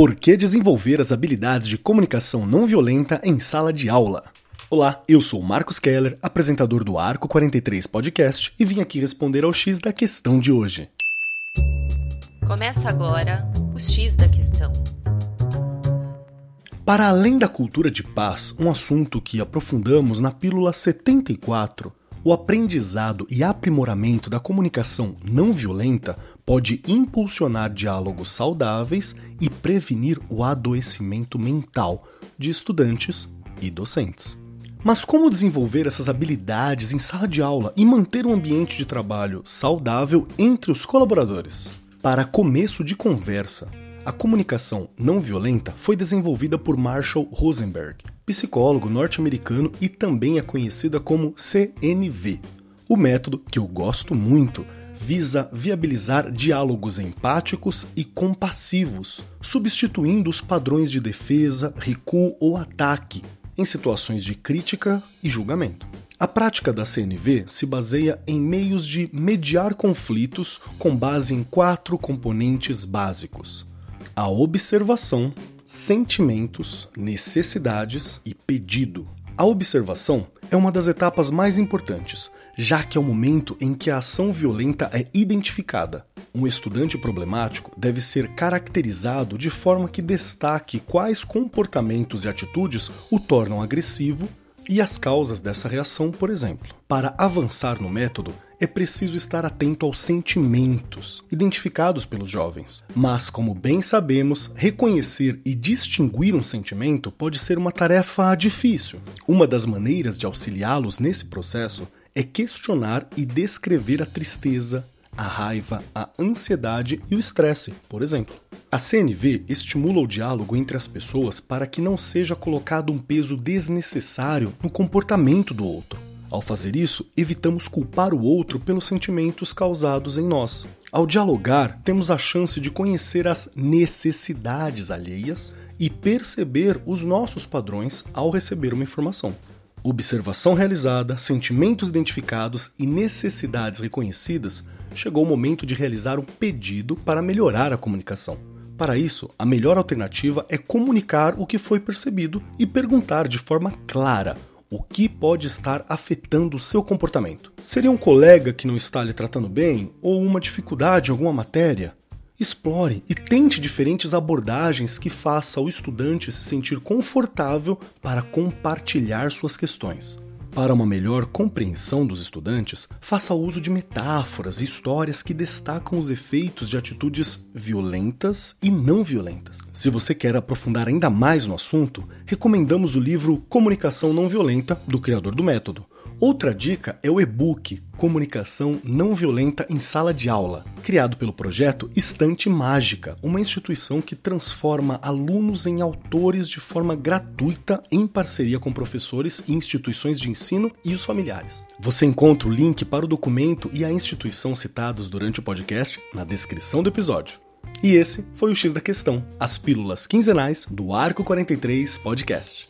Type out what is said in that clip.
Por que desenvolver as habilidades de comunicação não violenta em sala de aula? Olá, eu sou Marcos Keller, apresentador do Arco 43 Podcast, e vim aqui responder ao X da questão de hoje. Começa agora o X da questão. Para além da cultura de paz, um assunto que aprofundamos na pílula 74, o aprendizado e aprimoramento da comunicação não violenta pode impulsionar diálogos saudáveis e prevenir o adoecimento mental de estudantes e docentes. Mas como desenvolver essas habilidades em sala de aula e manter um ambiente de trabalho saudável entre os colaboradores? Para começo de conversa, a comunicação não violenta foi desenvolvida por Marshall Rosenberg, psicólogo norte-americano e também é conhecida como CNV. O método, que eu gosto muito, visa viabilizar diálogos empáticos e compassivos, substituindo os padrões de defesa, recuo ou ataque em situações de crítica e julgamento. A prática da CNV se baseia em meios de mediar conflitos com base em quatro componentes básicos: a observação, sentimentos, necessidades e pedido. A observação é uma das etapas mais importantes, já que é o momento em que a ação violenta é identificada. Um estudante problemático deve ser caracterizado de forma que destaque quais comportamentos e atitudes o tornam agressivo e as causas dessa reação, por exemplo. Para avançar no método, é preciso estar atento aos sentimentos identificados pelos jovens. Mas, como bem sabemos, reconhecer e distinguir um sentimento pode ser uma tarefa difícil. Uma das maneiras de auxiliá-los nesse processo é questionar e descrever a tristeza, a raiva, a ansiedade e o estresse, por exemplo. A CNV estimula o diálogo entre as pessoas para que não seja colocado um peso desnecessário no comportamento do outro. Ao fazer isso, evitamos culpar o outro pelos sentimentos causados em nós. Ao dialogar, temos a chance de conhecer as necessidades alheias e perceber os nossos padrões ao receber uma informação. Observação realizada, sentimentos identificados e necessidades reconhecidas, chegou o momento de realizar um pedido para melhorar a comunicação. Para isso, a melhor alternativa é comunicar o que foi percebido e perguntar de forma clara o que pode estar afetando o seu comportamento. Seria um colega que não está lhe tratando bem ou uma dificuldade em alguma matéria? Explore e tente diferentes abordagens que faça o estudante se sentir confortável para compartilhar suas questões. Para uma melhor compreensão dos estudantes, faça uso de metáforas e histórias que destacam os efeitos de atitudes violentas e não violentas. Se você quer aprofundar ainda mais no assunto, recomendamos o livro Comunicação Não Violenta, do criador do método. Outra dica é o e-book Comunicação Não Violenta em Sala de Aula, criado pelo projeto Estante Mágica, uma instituição que transforma alunos em autores de forma gratuita em parceria com professores e instituições de ensino e os familiares. Você encontra o link para o documento e a instituição citados durante o podcast na descrição do episódio. E esse foi o X da Questão, as pílulas quinzenais do Arco 43 Podcast.